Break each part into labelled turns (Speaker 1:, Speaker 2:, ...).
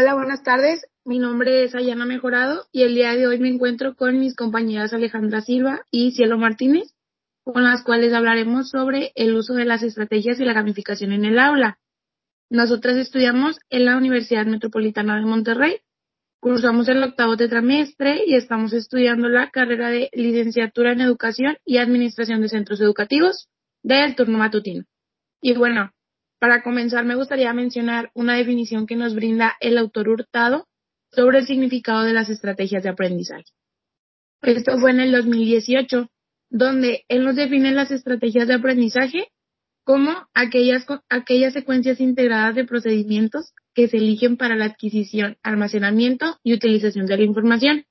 Speaker 1: Hola, buenas tardes. Mi nombre es Ayana Mejorado y el día de hoy me encuentro con mis compañeras Alejandra Silva y Cielo Martínez, con las cuales hablaremos sobre el uso de las estrategias y la gamificación en el aula. Nosotras estudiamos en la Universidad Metropolitana de Monterrey, cursamos el octavo tetramestre y estamos estudiando la carrera de licenciatura en Educación y Administración de Centros Educativos del turno matutino. Y bueno, para comenzar, me gustaría mencionar una definición que nos brinda el autor Hurtado sobre el significado de las estrategias de aprendizaje. Esto fue en el 2018, donde él nos define las estrategias de aprendizaje como aquellas, aquellas secuencias integradas de procedimientos que se eligen para la adquisición, almacenamiento y utilización de la información.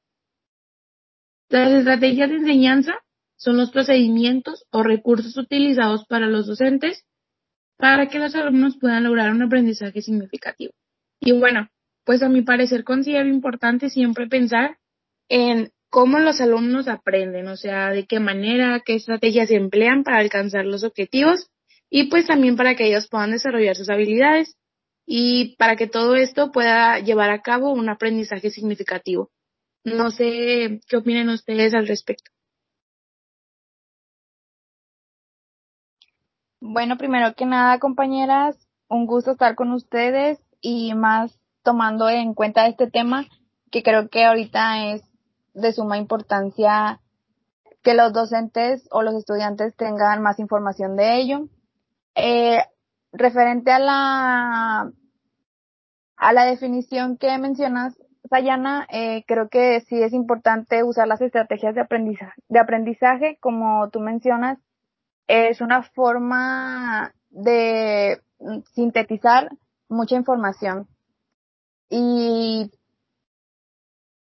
Speaker 1: Las estrategias de enseñanza son los procedimientos o recursos utilizados para los docentes para que los alumnos puedan lograr un aprendizaje significativo. Y bueno, pues a mi parecer considero importante siempre pensar en cómo los alumnos aprenden, o sea, de qué manera, qué estrategias emplean para alcanzar los objetivos y pues también para que ellos puedan desarrollar sus habilidades y para que todo esto pueda llevar a cabo un aprendizaje significativo. No sé qué opinan ustedes al respecto.
Speaker 2: Bueno, primero que nada, compañeras, un gusto estar con ustedes y más tomando en cuenta este tema que creo que ahorita es de suma importancia que los docentes o los estudiantes tengan más información de ello. Eh, referente a la a la definición que mencionas, Sayana, eh, creo que sí es importante usar las estrategias de aprendizaje, de aprendizaje, como tú mencionas, es una forma de sintetizar mucha información. Y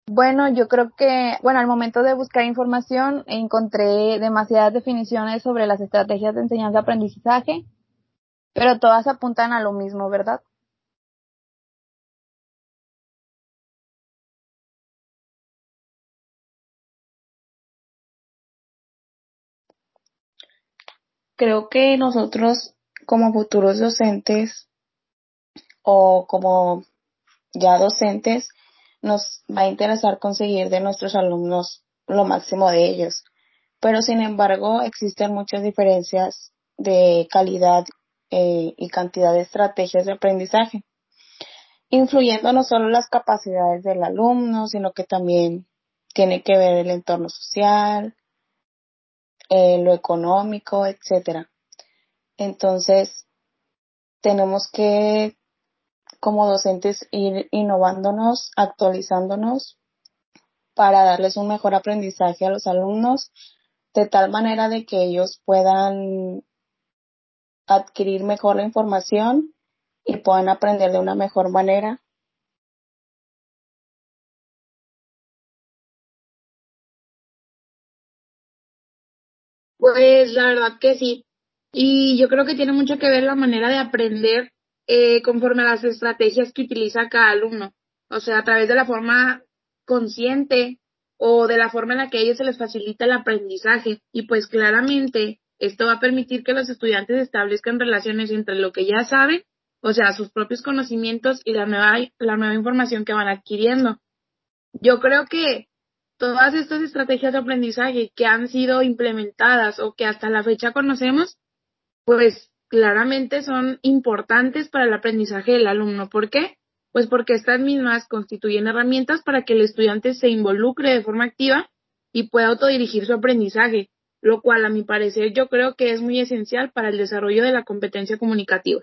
Speaker 2: bueno, yo creo que, bueno, al momento de buscar información encontré demasiadas definiciones sobre las estrategias de enseñanza-aprendizaje, pero todas apuntan a lo mismo, ¿verdad?
Speaker 3: Creo que nosotros como futuros docentes o como ya docentes nos va a interesar conseguir de nuestros alumnos lo máximo de ellos. Pero sin embargo existen muchas diferencias de calidad eh, y cantidad de estrategias de aprendizaje, influyendo no solo las capacidades del alumno, sino que también tiene que ver el entorno social, eh, lo económico, etcétera. Entonces, tenemos que, como docentes, ir innovándonos, actualizándonos para darles un mejor aprendizaje a los alumnos, de tal manera de que ellos puedan adquirir mejor la información y puedan aprender de una mejor manera
Speaker 1: Pues la verdad que sí. Y yo creo que tiene mucho que ver la manera de aprender eh, conforme a las estrategias que utiliza cada alumno. O sea, a través de la forma consciente o de la forma en la que a ellos se les facilita el aprendizaje. Y pues claramente esto va a permitir que los estudiantes establezcan relaciones entre lo que ya saben, o sea, sus propios conocimientos y la nueva, la nueva información que van adquiriendo. Yo creo que todas estas estrategias de aprendizaje que han sido implementadas o que hasta la fecha conocemos, pues claramente son importantes para el aprendizaje del alumno. ¿Por qué? Pues porque estas mismas constituyen herramientas para que el estudiante se involucre de forma activa y pueda autodirigir su aprendizaje, lo cual a mi parecer yo creo que es muy esencial para el desarrollo de la competencia comunicativa.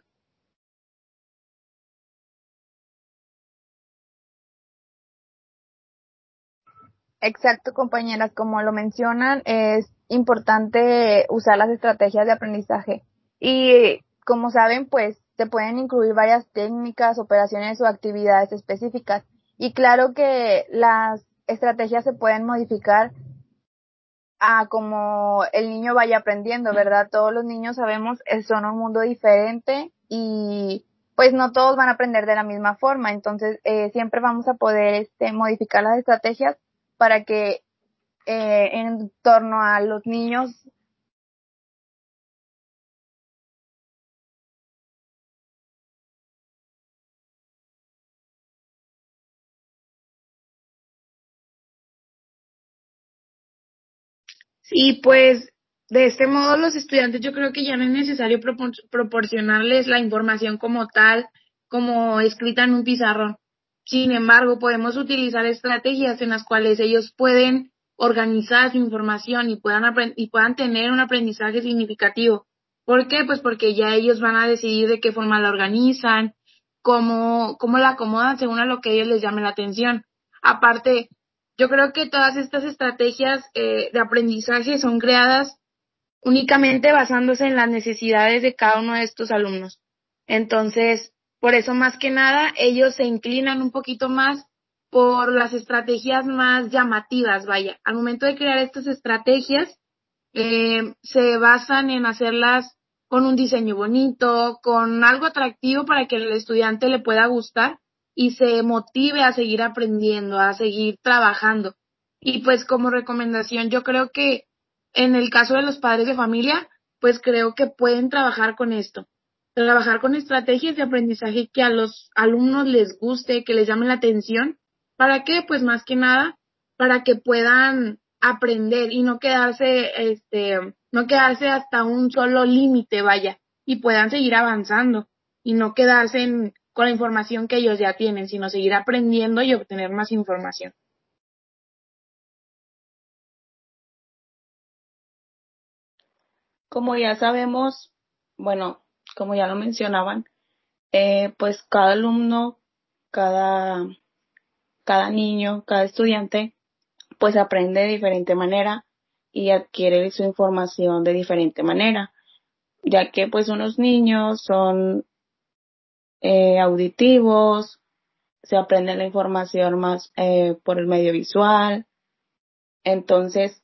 Speaker 2: Exacto, compañeras, como lo mencionan, es importante usar las estrategias de aprendizaje. Y como saben, pues se pueden incluir varias técnicas, operaciones o actividades específicas. Y claro que las estrategias se pueden modificar a como el niño vaya aprendiendo, ¿verdad? Todos los niños sabemos que son un mundo diferente y pues no todos van a aprender de la misma forma. Entonces, eh, siempre vamos a poder este, modificar las estrategias para que eh, en torno a los niños
Speaker 1: sí pues de este modo los estudiantes yo creo que ya no es necesario proporcionarles la información como tal, como escrita en un pizarrón, sin embargo, podemos utilizar estrategias en las cuales ellos pueden organizar su información y puedan, y puedan tener un aprendizaje significativo. ¿Por qué? Pues porque ya ellos van a decidir de qué forma la organizan, cómo, cómo la acomodan según a lo que ellos les llame la atención. Aparte, yo creo que todas estas estrategias eh, de aprendizaje son creadas únicamente basándose en las necesidades de cada uno de estos alumnos. Entonces, por eso más que nada, ellos se inclinan un poquito más por las estrategias más llamativas, vaya. Al momento de crear estas estrategias, eh, se basan en hacerlas con un diseño bonito, con algo atractivo para que el estudiante le pueda gustar y se motive a seguir aprendiendo, a seguir trabajando. Y pues como recomendación, yo creo que en el caso de los padres de familia, pues creo que pueden trabajar con esto. Trabajar con estrategias de aprendizaje que a los alumnos les guste, que les llame la atención. ¿Para qué? Pues más que nada, para que puedan aprender y no quedarse, este, no quedarse hasta un solo límite, vaya, y puedan seguir avanzando y no quedarse en, con la información que ellos ya tienen, sino seguir aprendiendo y obtener más información.
Speaker 3: Como ya sabemos, bueno, como ya lo mencionaban, eh, pues cada alumno, cada, cada niño, cada estudiante, pues aprende de diferente manera y adquiere su información de diferente manera, ya que pues unos niños son eh, auditivos, se aprende la información más eh, por el medio visual. Entonces,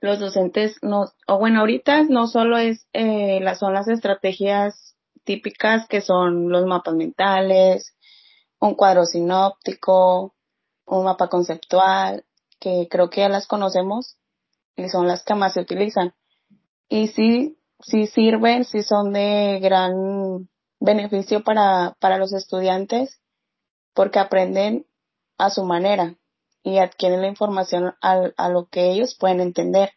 Speaker 3: los docentes no, o bueno, ahorita no solo es, eh, son las estrategias típicas que son los mapas mentales, un cuadro sinóptico, un mapa conceptual, que creo que ya las conocemos y son las que más se utilizan. Y sí, sí sirven, sí son de gran beneficio para, para los estudiantes porque aprenden a su manera y adquieren la información a, a lo que ellos pueden entender.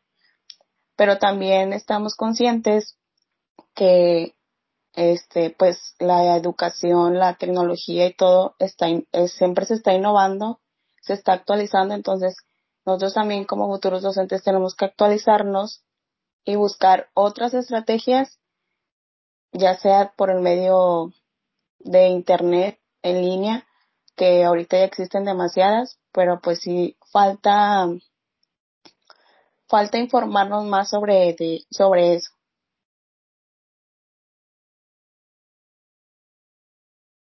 Speaker 3: Pero también estamos conscientes que este pues la educación, la tecnología y todo está siempre se está innovando, se está actualizando, entonces nosotros también como futuros docentes tenemos que actualizarnos y buscar otras estrategias ya sea por el medio de internet en línea, que ahorita ya existen demasiadas, pero pues sí falta falta informarnos más sobre sobre eso.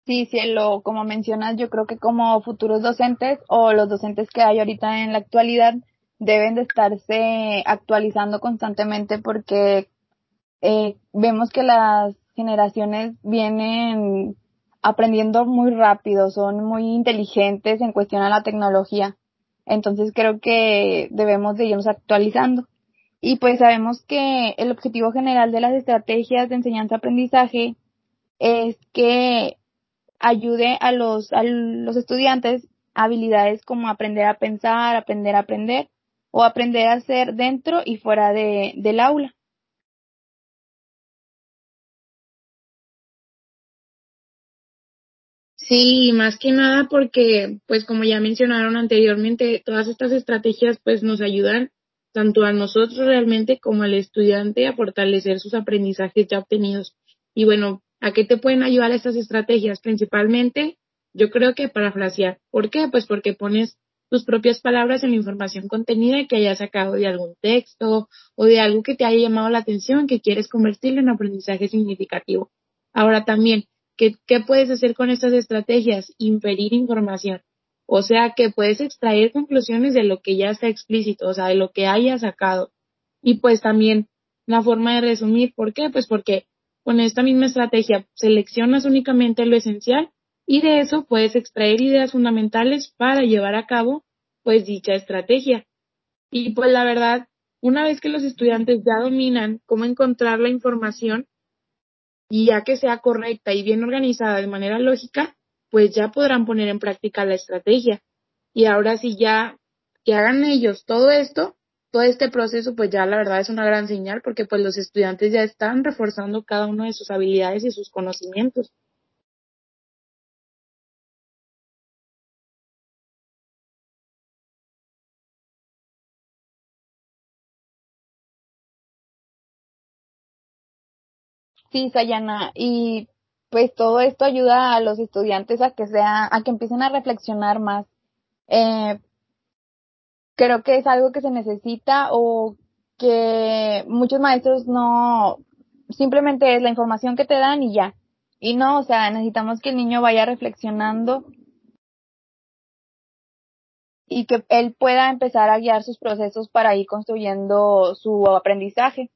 Speaker 2: Sí, cielo, como mencionas, yo creo que como futuros docentes o los docentes que hay ahorita en la actualidad deben de estarse actualizando constantemente porque eh, vemos que las generaciones vienen aprendiendo muy rápido, son muy inteligentes en cuestión a la tecnología. Entonces creo que debemos de irnos actualizando. Y pues sabemos que el objetivo general de las estrategias de enseñanza-aprendizaje es que ayude a los, a los estudiantes habilidades como aprender a pensar, aprender a aprender o aprender a hacer dentro y fuera de, del aula.
Speaker 1: Sí, más que nada porque, pues como ya mencionaron anteriormente, todas estas estrategias pues nos ayudan tanto a nosotros realmente como al estudiante a fortalecer sus aprendizajes ya obtenidos. Y bueno, ¿a qué te pueden ayudar estas estrategias? Principalmente, yo creo que para frasear. ¿Por qué? Pues porque pones tus propias palabras en la información contenida que hayas sacado de algún texto o de algo que te haya llamado la atención que quieres convertirlo en aprendizaje significativo. Ahora también, ¿Qué, puedes hacer con estas estrategias? Inferir información. O sea que puedes extraer conclusiones de lo que ya está explícito, o sea, de lo que haya sacado. Y pues también la forma de resumir, ¿por qué? Pues porque con esta misma estrategia seleccionas únicamente lo esencial y de eso puedes extraer ideas fundamentales para llevar a cabo pues dicha estrategia. Y pues la verdad, una vez que los estudiantes ya dominan cómo encontrar la información, y ya que sea correcta y bien organizada de manera lógica, pues ya podrán poner en práctica la estrategia. Y ahora sí ya que hagan ellos todo esto, todo este proceso pues ya la verdad es una gran señal porque pues los estudiantes ya están reforzando cada una de sus habilidades y sus conocimientos.
Speaker 2: Sí, Sayana, y pues todo esto ayuda a los estudiantes a que sea, a que empiecen a reflexionar más. Eh, creo que es algo que se necesita o que muchos maestros no, simplemente es la información que te dan y ya. Y no, o sea, necesitamos que el niño vaya reflexionando y que él pueda empezar a guiar sus procesos para ir construyendo su aprendizaje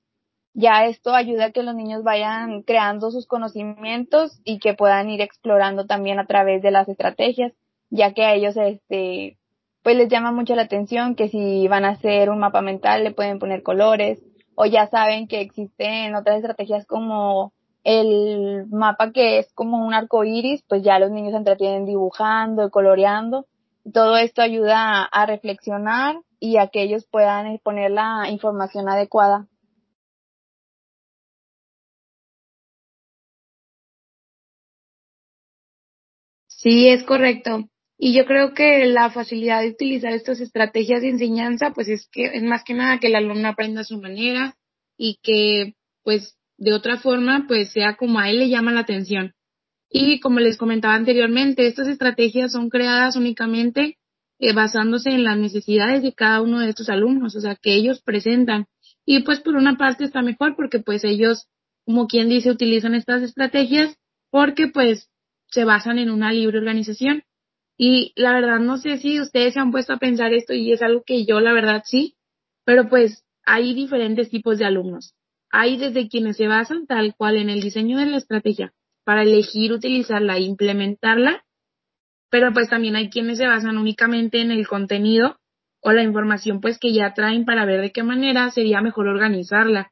Speaker 2: ya esto ayuda a que los niños vayan creando sus conocimientos y que puedan ir explorando también a través de las estrategias, ya que a ellos este pues les llama mucho la atención que si van a hacer un mapa mental le pueden poner colores o ya saben que existen otras estrategias como el mapa que es como un arco iris, pues ya los niños se entretienen dibujando, coloreando. Todo esto ayuda a reflexionar y a que ellos puedan poner la información adecuada
Speaker 1: Sí, es correcto. Y yo creo que la facilidad de utilizar estas estrategias de enseñanza, pues es que es más que nada que el alumno aprenda a su manera y que, pues, de otra forma, pues sea como a él le llama la atención. Y como les comentaba anteriormente, estas estrategias son creadas únicamente eh, basándose en las necesidades de cada uno de estos alumnos, o sea, que ellos presentan. Y pues por una parte está mejor porque pues ellos, como quien dice, utilizan estas estrategias porque pues se basan en una libre organización. Y la verdad no sé si ustedes se han puesto a pensar esto y es algo que yo la verdad sí, pero pues hay diferentes tipos de alumnos. Hay desde quienes se basan tal cual en el diseño de la estrategia para elegir utilizarla e implementarla, pero pues también hay quienes se basan únicamente en el contenido o la información pues que ya traen para ver de qué manera sería mejor organizarla.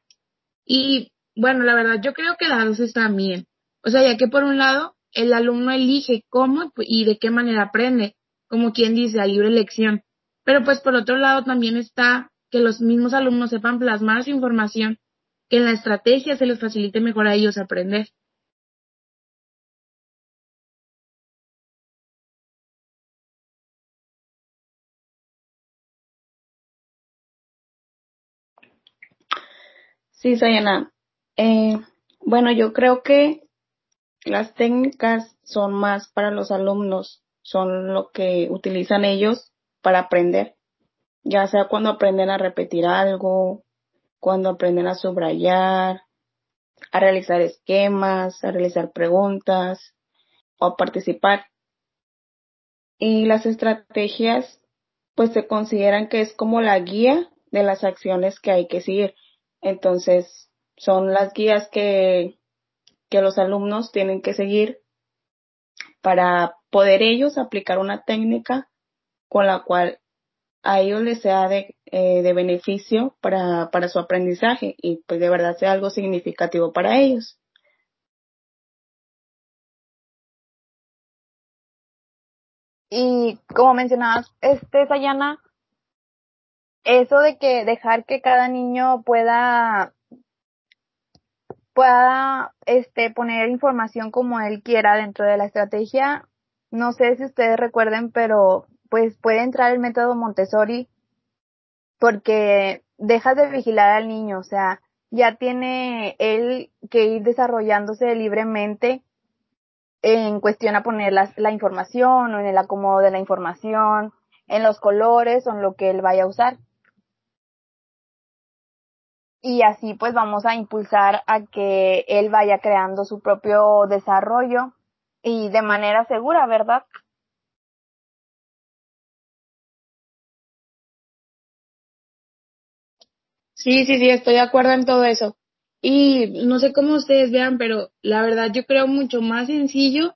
Speaker 1: Y bueno, la verdad yo creo que las dos están bien. O sea, ya que por un lado el alumno elige cómo y de qué manera aprende, como quien dice, a libre elección. Pero pues por otro lado también está que los mismos alumnos sepan plasmar su información, que en la estrategia se les facilite mejor a ellos aprender.
Speaker 3: Sí, Sayana. Eh, bueno, yo creo que las técnicas son más para los alumnos, son lo que utilizan ellos para aprender, ya sea cuando aprenden a repetir algo, cuando aprenden a subrayar, a realizar esquemas, a realizar preguntas o a participar. Y las estrategias pues se consideran que es como la guía de las acciones que hay que seguir. Entonces, son las guías que que los alumnos tienen que seguir para poder ellos aplicar una técnica con la cual a ellos les sea de, eh, de beneficio para, para su aprendizaje y pues de verdad sea algo significativo para ellos.
Speaker 2: Y como mencionabas, este, Sayana, eso de que dejar que cada niño pueda pueda este poner información como él quiera dentro de la estrategia. No sé si ustedes recuerden, pero pues puede entrar el método Montessori porque dejas de vigilar al niño, o sea, ya tiene él que ir desarrollándose libremente en cuestión a poner la, la información o en el acomodo de la información, en los colores o en lo que él vaya a usar y así pues vamos a impulsar a que él vaya creando su propio desarrollo y de manera segura, ¿verdad?
Speaker 1: Sí, sí, sí, estoy de acuerdo en todo eso. Y no sé cómo ustedes vean, pero la verdad yo creo mucho más sencillo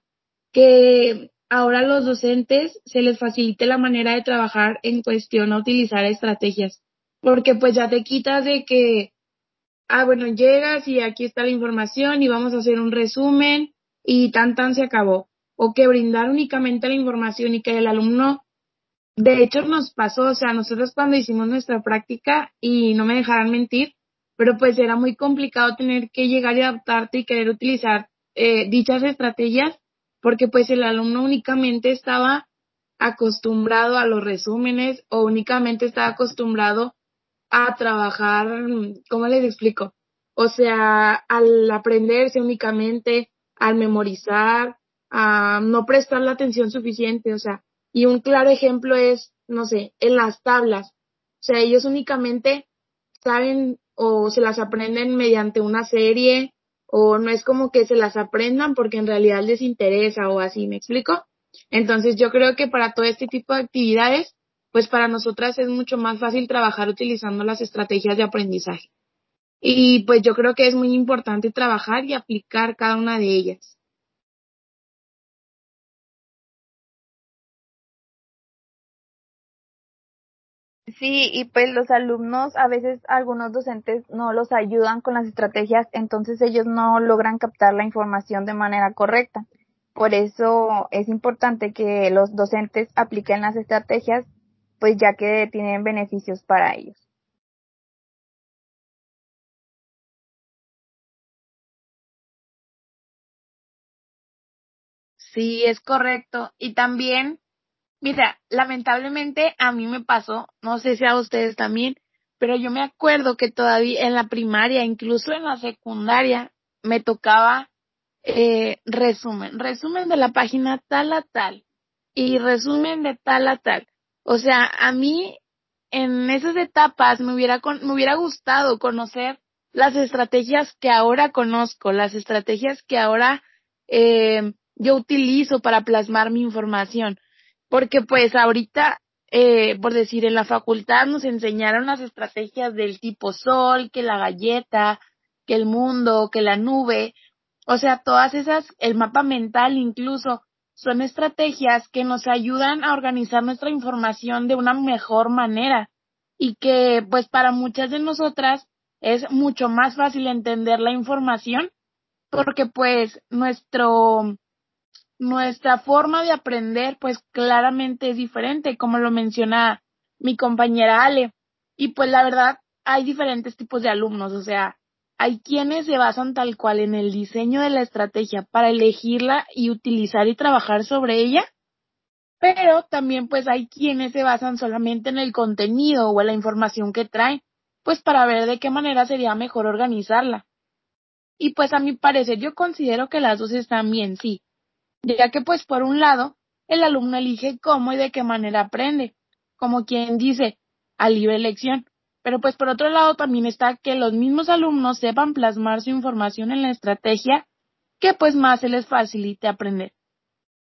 Speaker 1: que ahora a los docentes se les facilite la manera de trabajar en cuestión a utilizar estrategias, porque pues ya te quitas de que ah, bueno, llegas y aquí está la información y vamos a hacer un resumen y tan tan se acabó. O que brindar únicamente la información y que el alumno de hecho nos pasó, o sea, nosotros cuando hicimos nuestra práctica y no me dejarán mentir, pero pues era muy complicado tener que llegar y adaptarte y querer utilizar eh, dichas estrategias porque pues el alumno únicamente estaba acostumbrado a los resúmenes o únicamente estaba acostumbrado a trabajar, ¿cómo les explico? O sea, al aprenderse únicamente, al memorizar, a no prestar la atención suficiente, o sea, y un claro ejemplo es, no sé, en las tablas. O sea, ellos únicamente saben o se las aprenden mediante una serie o no es como que se las aprendan porque en realidad les interesa o así, ¿me explico? Entonces yo creo que para todo este tipo de actividades, pues para nosotras es mucho más fácil trabajar utilizando las estrategias de aprendizaje. Y pues yo creo que es muy importante trabajar y aplicar cada una de ellas.
Speaker 2: Sí, y pues los alumnos, a veces algunos docentes no los ayudan con las estrategias, entonces ellos no logran captar la información de manera correcta. Por eso es importante que los docentes apliquen las estrategias, pues ya que tienen beneficios para ellos.
Speaker 1: Sí, es correcto. Y también Mira, lamentablemente a mí me pasó, no sé si a ustedes también, pero yo me acuerdo que todavía en la primaria, incluso en la secundaria, me tocaba eh, resumen, resumen de la página tal a tal y resumen de tal a tal. O sea, a mí en esas etapas me hubiera, me hubiera gustado conocer las estrategias que ahora conozco, las estrategias que ahora eh, yo utilizo para plasmar mi información. Porque pues ahorita, eh, por decir, en la facultad nos enseñaron las estrategias del tipo sol, que la galleta, que el mundo, que la nube, o sea, todas esas, el mapa mental incluso, son estrategias que nos ayudan a organizar nuestra información de una mejor manera y que pues para muchas de nosotras es mucho más fácil entender la información porque pues nuestro nuestra forma de aprender pues claramente es diferente, como lo menciona mi compañera Ale. Y pues la verdad hay diferentes tipos de alumnos, o sea, hay quienes se basan tal cual en el diseño de la estrategia para elegirla y utilizar y trabajar sobre ella, pero también pues hay quienes se basan solamente en el contenido o en la información que trae, pues para ver de qué manera sería mejor organizarla. Y pues a mi parecer yo considero que las dos están bien, sí, ya que pues por un lado, el alumno elige cómo y de qué manera aprende, como quien dice, a libre elección. Pero pues por otro lado también está que los mismos alumnos sepan plasmar su información en la estrategia que pues más se les facilite aprender.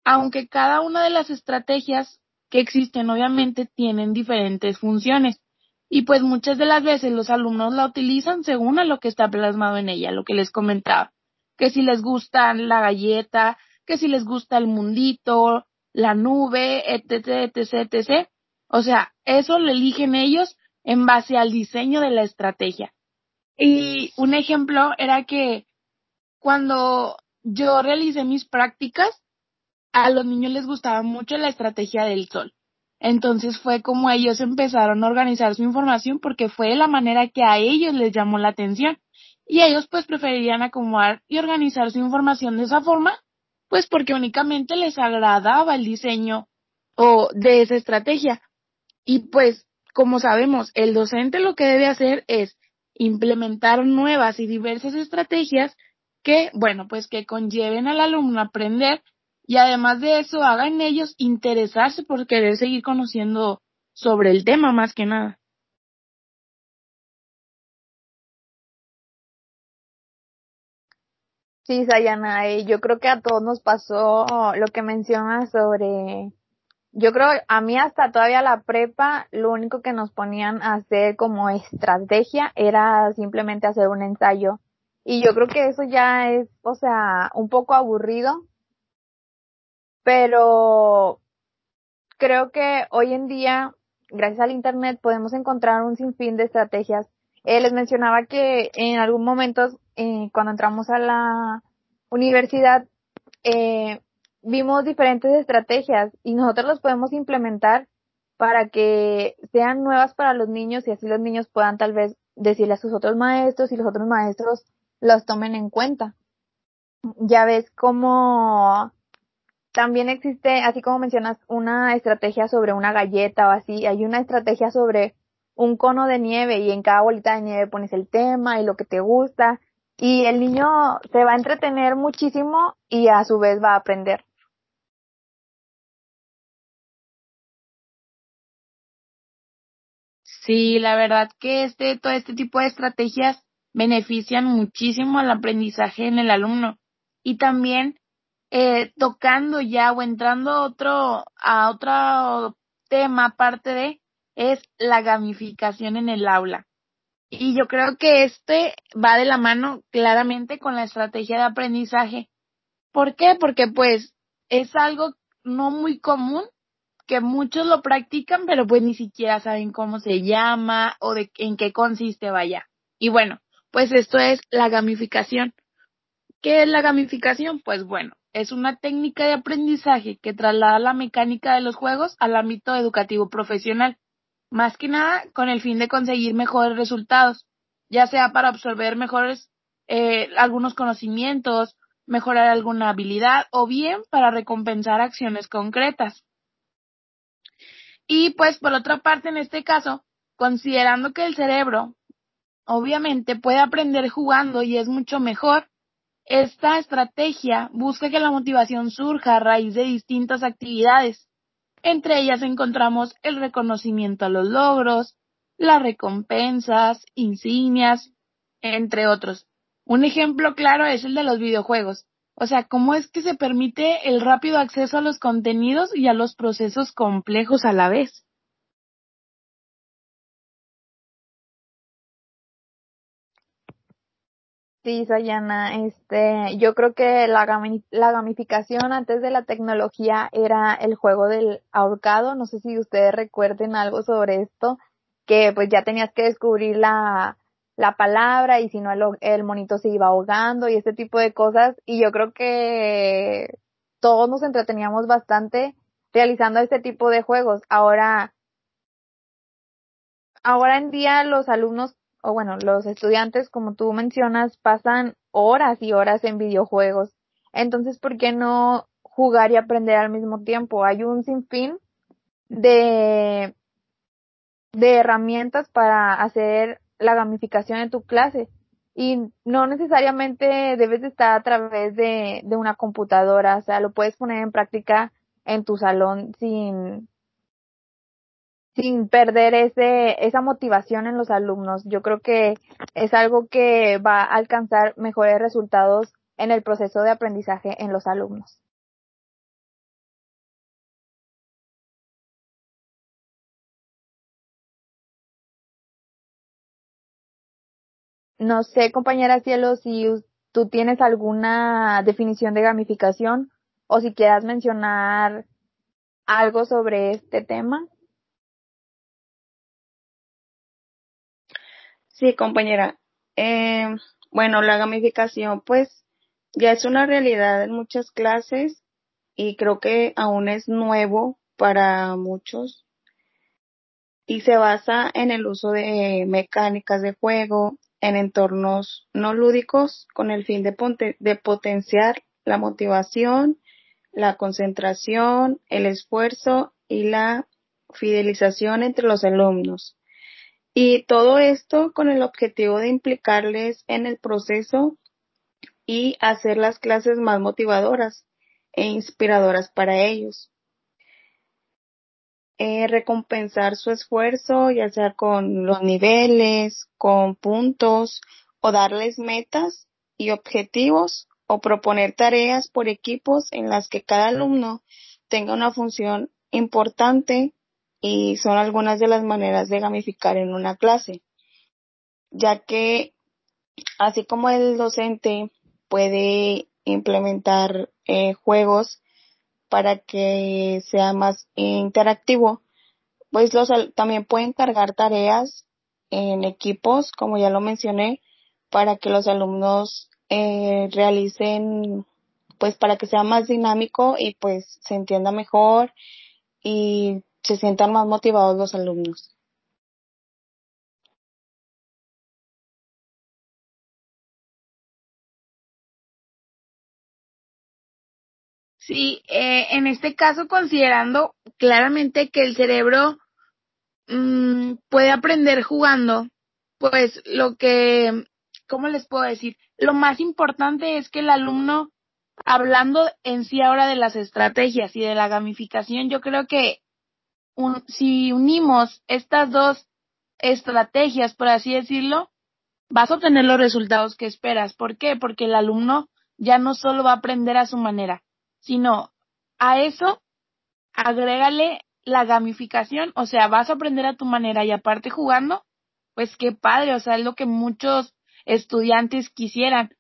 Speaker 1: Aunque cada una de las estrategias que existen obviamente tienen diferentes funciones y pues muchas de las veces los alumnos la utilizan según a lo que está plasmado en ella, lo que les comentaba, que si les gusta la galleta, que si les gusta el mundito, la nube, etc, etc, etc. O sea, eso lo eligen ellos en base al diseño de la estrategia. Y un ejemplo era que cuando yo realicé mis prácticas, a los niños les gustaba mucho la estrategia del sol. Entonces fue como ellos empezaron a organizar su información porque fue la manera que a ellos les llamó la atención. Y ellos pues preferirían acomodar y organizar su información de esa forma pues porque únicamente les agradaba el diseño o de esa estrategia. Y pues, como sabemos, el docente lo que debe hacer es implementar nuevas y diversas estrategias que, bueno, pues que conlleven al alumno a aprender y además de eso hagan ellos interesarse por querer seguir conociendo sobre el tema más que nada.
Speaker 2: Sí, Sayana, yo creo que a todos nos pasó lo que mencionas sobre, yo creo, a mí hasta todavía la prepa, lo único que nos ponían a hacer como estrategia era simplemente hacer un ensayo. Y yo creo que eso ya es, o sea, un poco aburrido, pero creo que hoy en día, gracias al Internet, podemos encontrar un sinfín de estrategias. Eh, les mencionaba que en algún momento eh, cuando entramos a la universidad, eh, vimos diferentes estrategias y nosotros los podemos implementar para que sean nuevas para los niños y así los niños puedan tal vez decirle a sus otros maestros y los otros maestros los tomen en cuenta. Ya ves cómo también existe, así como mencionas, una estrategia sobre una galleta o así, hay una estrategia sobre un cono de nieve y en cada bolita de nieve pones el tema y lo que te gusta y el niño se va a entretener muchísimo y a su vez va a aprender.
Speaker 1: Sí, la verdad que este, todo este tipo de estrategias benefician muchísimo al aprendizaje en el alumno y también eh, tocando ya o entrando otro, a otro tema aparte de es la gamificación en el aula. Y yo creo que este va de la mano claramente con la estrategia de aprendizaje. ¿Por qué? Porque pues es algo no muy común que muchos lo practican, pero pues ni siquiera saben cómo se llama o de en qué consiste, vaya. Y bueno, pues esto es la gamificación. ¿Qué es la gamificación? Pues bueno, es una técnica de aprendizaje que traslada la mecánica de los juegos al ámbito educativo profesional, más que nada con el fin de conseguir mejores resultados, ya sea para absorber mejores eh, algunos conocimientos, mejorar alguna habilidad o bien para recompensar acciones concretas. Y pues por otra parte, en este caso, considerando que el cerebro obviamente puede aprender jugando y es mucho mejor, esta estrategia busca que la motivación surja a raíz de distintas actividades. Entre ellas encontramos el reconocimiento a los logros, las recompensas, insignias, entre otros. Un ejemplo claro es el de los videojuegos. O sea, cómo es que se permite el rápido acceso a los contenidos y a los procesos complejos a la vez.
Speaker 2: Sí, Sayana, este, yo creo que la, la gamificación antes de la tecnología era el juego del ahorcado. No sé si ustedes recuerden algo sobre esto, que pues ya tenías que descubrir la, la palabra y si no el, el monito se iba ahogando y este tipo de cosas y yo creo que todos nos entreteníamos bastante realizando este tipo de juegos. Ahora, ahora en día los alumnos o bueno, los estudiantes, como tú mencionas, pasan horas y horas en videojuegos. Entonces, ¿por qué no jugar y aprender al mismo tiempo? Hay un sinfín de, de herramientas para hacer la gamificación en tu clase y no necesariamente debes de estar a través de, de una computadora, o sea, lo puedes poner en práctica en tu salón sin, sin perder ese, esa motivación en los alumnos. Yo creo que es algo que va a alcanzar mejores resultados en el proceso de aprendizaje en los alumnos. No sé, compañera Cielo, si tú tienes alguna definición de gamificación o si quieras mencionar algo sobre este tema.
Speaker 3: Sí, compañera. Eh, bueno, la gamificación pues ya es una realidad en muchas clases y creo que aún es nuevo para muchos y se basa en el uso de mecánicas de juego, en entornos no lúdicos con el fin de, potenciar la motivación, la concentración, el esfuerzo y la fidelización entre los alumnos. Y todo esto con el objetivo de implicarles en el proceso y hacer las clases más motivadoras e inspiradoras para ellos. Eh, recompensar su esfuerzo, ya sea con los niveles, con puntos, o darles metas y objetivos, o proponer tareas por equipos en las que cada alumno tenga una función importante y son algunas de las maneras de gamificar en una clase, ya que así como el docente puede implementar eh, juegos para que sea más interactivo, pues los también pueden cargar tareas en equipos, como ya lo mencioné, para que los alumnos eh, realicen, pues para que sea más dinámico y pues se entienda mejor y se sientan más motivados los alumnos.
Speaker 1: Sí, eh, en este caso considerando claramente que el cerebro mmm, puede aprender jugando, pues lo que, ¿cómo les puedo decir? Lo más importante es que el alumno, hablando en sí ahora de las estrategias y de la gamificación, yo creo que un, si unimos estas dos estrategias, por así decirlo, vas a obtener los resultados que esperas. ¿Por qué? Porque el alumno ya no solo va a aprender a su manera, sino a eso agrégale la gamificación, o sea, vas a aprender a tu manera y aparte jugando, pues qué padre, o sea, es lo que muchos estudiantes quisieran.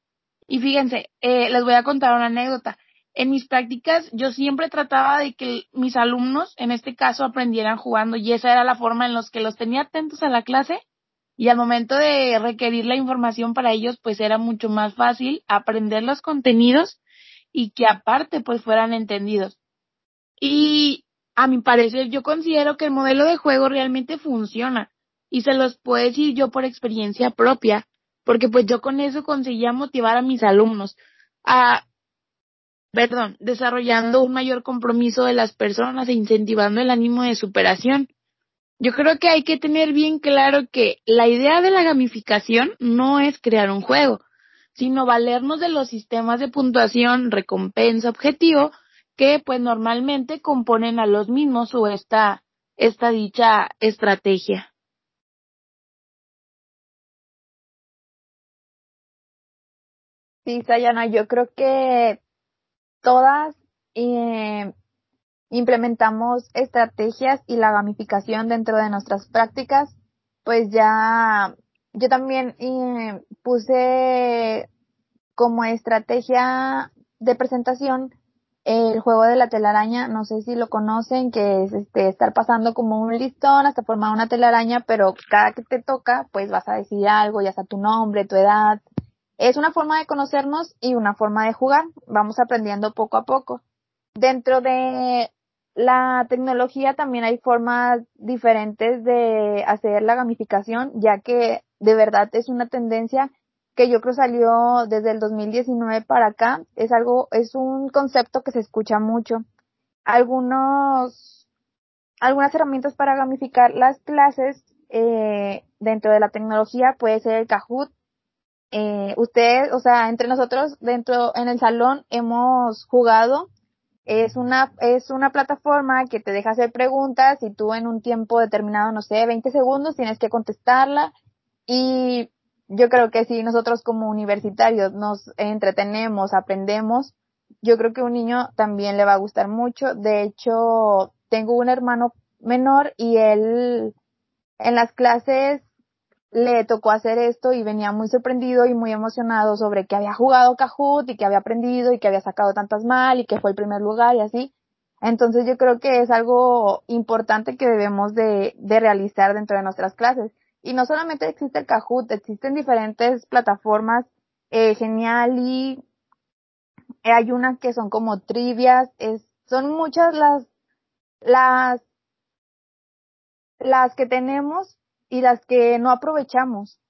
Speaker 1: Y fíjense, eh, les voy a contar una anécdota. En mis prácticas yo siempre trataba de que mis alumnos, en este caso, aprendieran jugando y esa era la forma en la que los tenía atentos a la clase y al momento de requerir la información para ellos, pues era mucho más fácil aprender los contenidos y que aparte pues fueran entendidos. Y a mi parecer yo considero que el modelo de juego realmente funciona y se los puedo decir yo por experiencia propia, porque pues yo con eso conseguía motivar a mis alumnos a, perdón, desarrollando un mayor compromiso de las personas e incentivando el ánimo de superación. Yo creo que hay que tener bien claro que la idea de la gamificación no es crear un juego, sino valernos de los sistemas de puntuación, recompensa, objetivo, que pues normalmente componen a los mismos o esta, esta dicha estrategia.
Speaker 2: Sí, Sayana, yo creo que todas eh, implementamos estrategias y la gamificación dentro de nuestras prácticas, pues ya yo también eh, puse como estrategia de presentación el juego de la telaraña, no sé si lo conocen, que es este estar pasando como un listón hasta formar una telaraña, pero cada que te toca, pues vas a decir algo, ya sea tu nombre, tu edad. Es una forma de conocernos y una forma de jugar. Vamos aprendiendo poco a poco. Dentro de la tecnología también hay formas diferentes de hacer la gamificación, ya que de verdad es una tendencia que yo creo salió desde el 2019 para acá. Es algo, es un concepto que se escucha mucho. Algunos, algunas herramientas para gamificar las clases eh, dentro de la tecnología puede ser el Kahoot. Eh, usted, o sea, entre nosotros dentro en el salón hemos jugado es una, es una plataforma que te deja hacer preguntas y tú en un tiempo determinado, no sé, 20 segundos tienes que contestarla y yo creo que si nosotros como universitarios nos entretenemos, aprendemos, yo creo que un niño también le va a gustar mucho. De hecho, tengo un hermano menor y él en las clases le tocó hacer esto y venía muy sorprendido y muy emocionado sobre que había jugado Kahoot y que había aprendido y que había sacado tantas mal y que fue el primer lugar y así. Entonces yo creo que es algo importante que debemos de, de realizar dentro de nuestras clases. Y no solamente existe el Kahoot, existen diferentes plataformas, eh, genial y hay unas que son como trivias, es, son muchas las, las, las que tenemos y las que no aprovechamos.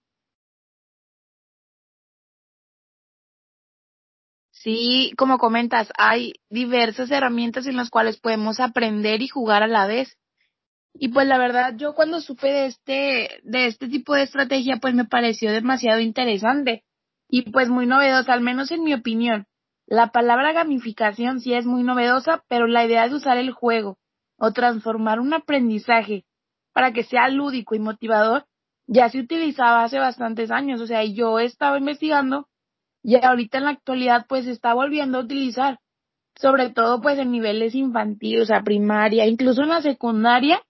Speaker 1: Sí, como comentas, hay diversas herramientas en las cuales podemos aprender y jugar a la vez. Y pues la verdad, yo cuando supe de este, de este tipo de estrategia, pues me pareció demasiado interesante y pues muy novedosa, al menos en mi opinión. La palabra gamificación sí es muy novedosa, pero la idea de usar el juego o transformar un aprendizaje para que sea lúdico y motivador, ya se utilizaba hace bastantes años. O sea, yo estaba investigando y ahorita en la actualidad pues se está volviendo a utilizar, sobre todo pues en niveles infantiles, o sea, primaria, incluso en la secundaria,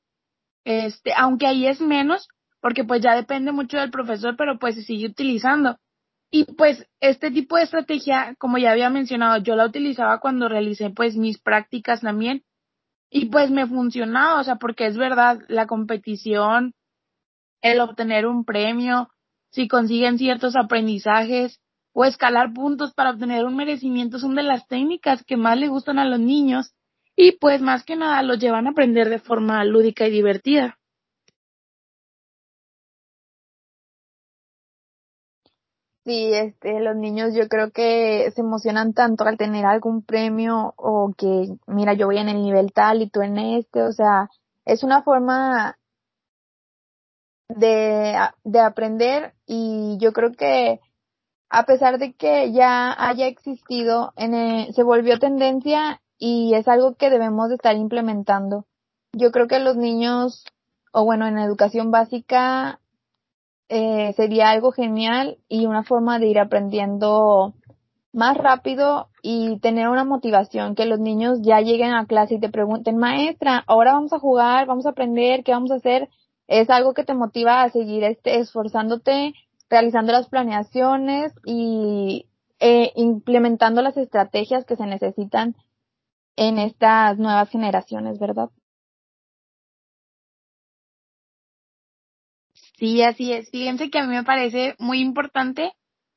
Speaker 1: este, aunque ahí es menos, porque pues ya depende mucho del profesor, pero pues se sigue utilizando. Y pues este tipo de estrategia, como ya había mencionado, yo la utilizaba cuando realicé pues mis prácticas también y pues me funcionaba, o sea, porque es verdad, la competición, el obtener un premio, si consiguen ciertos aprendizajes o escalar puntos para obtener un merecimiento son de las técnicas que más le gustan a los niños y pues más que nada los llevan a aprender de forma lúdica y divertida.
Speaker 2: Sí, este, los niños yo creo que se emocionan tanto al tener algún premio o que, mira, yo voy en el nivel tal y tú en este, o sea, es una forma de, de aprender y yo creo que a pesar de que ya haya existido, en se volvió tendencia y es algo que debemos de estar implementando. Yo creo que los niños, o bueno, en educación básica eh, sería algo genial y una forma de ir aprendiendo más rápido y tener una motivación, que los niños ya lleguen a clase y te pregunten, maestra, ahora vamos a jugar, vamos a aprender, ¿qué vamos a hacer? Es algo que te motiva a seguir este, esforzándote, realizando las planeaciones y eh, implementando las estrategias que se necesitan en estas nuevas generaciones, ¿verdad?
Speaker 1: Sí, así es. Fíjense que a mí me parece muy importante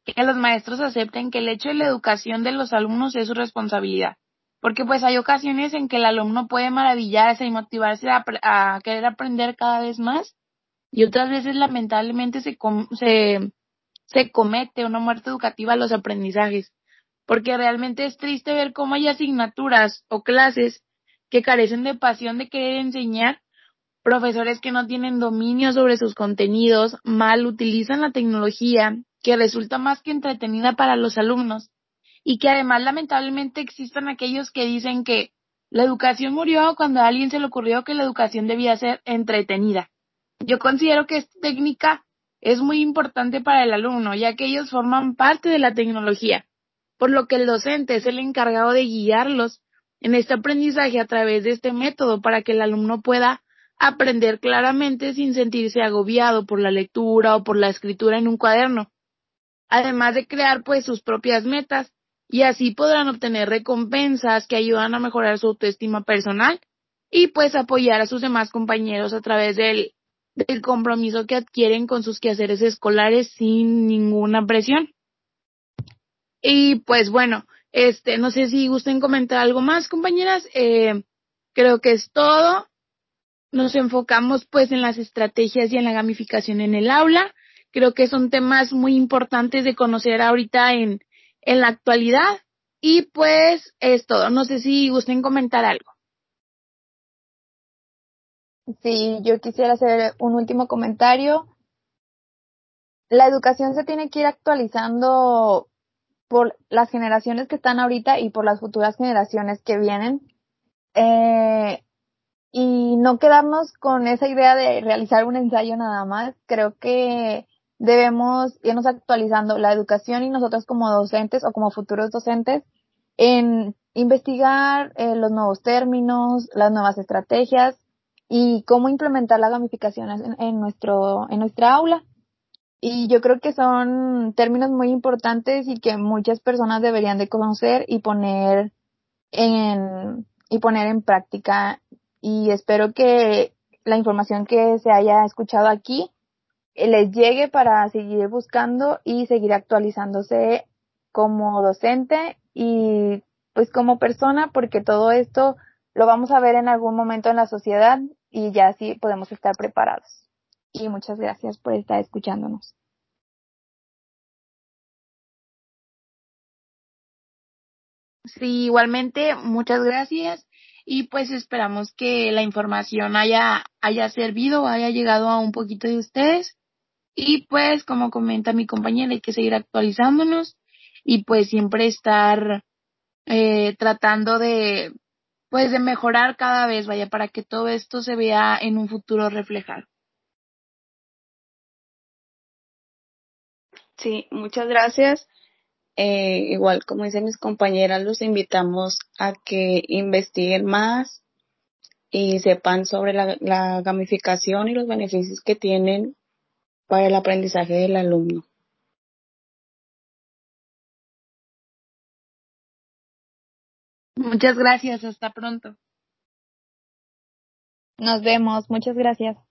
Speaker 1: que los maestros acepten que el hecho de la educación de los alumnos es su responsabilidad. Porque pues hay ocasiones en que el alumno puede maravillarse y motivarse a, querer aprender cada vez más y otras veces lamentablemente se, se, se comete una muerte educativa a los aprendizajes. Porque realmente es triste ver cómo hay asignaturas o clases que carecen de pasión de querer enseñar profesores que no tienen dominio sobre sus contenidos, mal utilizan la tecnología, que resulta más que entretenida para los alumnos, y que además lamentablemente existan aquellos que dicen que la educación murió cuando a alguien se le ocurrió que la educación debía ser entretenida. Yo considero que esta técnica es muy importante para el alumno, ya que ellos forman parte de la tecnología, por lo que el docente es el encargado de guiarlos en este aprendizaje a través de este método para que el alumno pueda aprender claramente sin sentirse agobiado por la lectura o por la escritura en un cuaderno, además de crear pues sus propias metas y así podrán obtener recompensas que ayudan a mejorar su autoestima personal y pues apoyar a sus demás compañeros a través del, del compromiso que adquieren con sus quehaceres escolares sin ninguna presión. Y pues bueno, este, no sé si gusten comentar algo más, compañeras. Eh, creo que es todo nos enfocamos pues en las estrategias y en la gamificación en el aula. Creo que son temas muy importantes de conocer ahorita en, en la actualidad. Y pues es todo. No sé si gusten comentar algo.
Speaker 2: Sí, yo quisiera hacer un último comentario. La educación se tiene que ir actualizando por las generaciones que están ahorita y por las futuras generaciones que vienen. Eh, y no quedarnos con esa idea de realizar un ensayo nada más. Creo que debemos irnos actualizando la educación y nosotros como docentes o como futuros docentes en investigar eh, los nuevos términos, las nuevas estrategias y cómo implementar la gamificación en, en, nuestro en nuestra aula. Y yo creo que son términos muy importantes y que muchas personas deberían de conocer y poner en y poner en práctica y espero que la información que se haya escuchado aquí eh, les llegue para seguir buscando y seguir actualizándose como docente y pues como persona porque todo esto lo vamos a ver en algún momento en la sociedad y ya así podemos estar preparados. Y muchas gracias por estar escuchándonos.
Speaker 1: Sí, igualmente, muchas gracias y pues esperamos que la información haya, haya servido haya llegado a un poquito de ustedes. Y pues, como comenta mi compañera, hay que seguir actualizándonos y pues siempre estar eh, tratando de, pues de mejorar cada vez, vaya, para que todo esto se vea en un futuro reflejado.
Speaker 3: Sí, muchas gracias. Eh, igual como dicen mis compañeras, los invitamos a que investiguen más y sepan sobre la, la gamificación y los beneficios que tienen para el aprendizaje del alumno.
Speaker 1: Muchas gracias, hasta pronto.
Speaker 2: Nos vemos, muchas gracias.